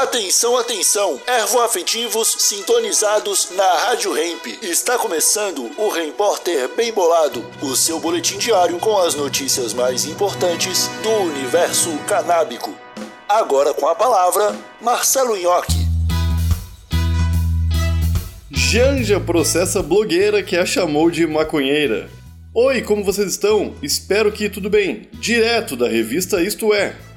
Atenção, atenção! Ervoafetivos sintonizados na Rádio Hemp. Está começando o Repórter Bem Bolado, o seu boletim diário com as notícias mais importantes do universo canábico. Agora com a palavra, Marcelo Nhoque. Janja processa blogueira que a chamou de maconheira. Oi, como vocês estão? Espero que tudo bem. Direto da revista Isto É.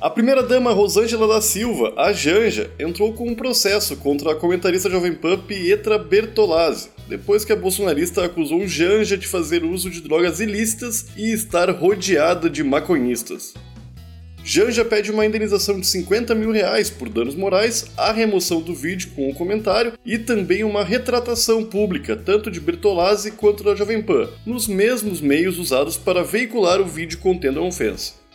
A primeira-dama Rosângela da Silva, a Janja, entrou com um processo contra a comentarista Jovem Pan Pietra Bertolazzi, depois que a bolsonarista acusou Janja de fazer uso de drogas ilícitas e estar rodeada de maconhistas. Janja pede uma indenização de 50 mil reais por danos morais, a remoção do vídeo com o comentário e também uma retratação pública, tanto de Bertolazzi quanto da Jovem Pan, nos mesmos meios usados para veicular o vídeo contendo a ofensa.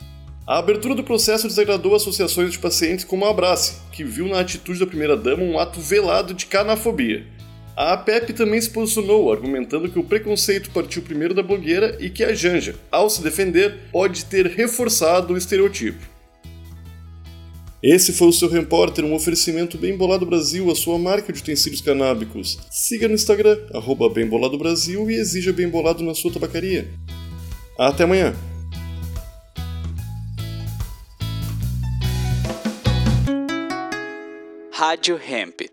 A abertura do processo desagradou associações de pacientes como a Abrace, que viu na atitude da primeira-dama um ato velado de canafobia. A APEP também se posicionou, argumentando que o preconceito partiu primeiro da blogueira e que a Janja, ao se defender, pode ter reforçado o estereotipo. Esse foi o seu repórter, um oferecimento Bem Bolado Brasil, a sua marca de utensílios canábicos. Siga no Instagram, arroba e exija Bem Bolado na sua tabacaria. Até amanhã! Rádio Hemp.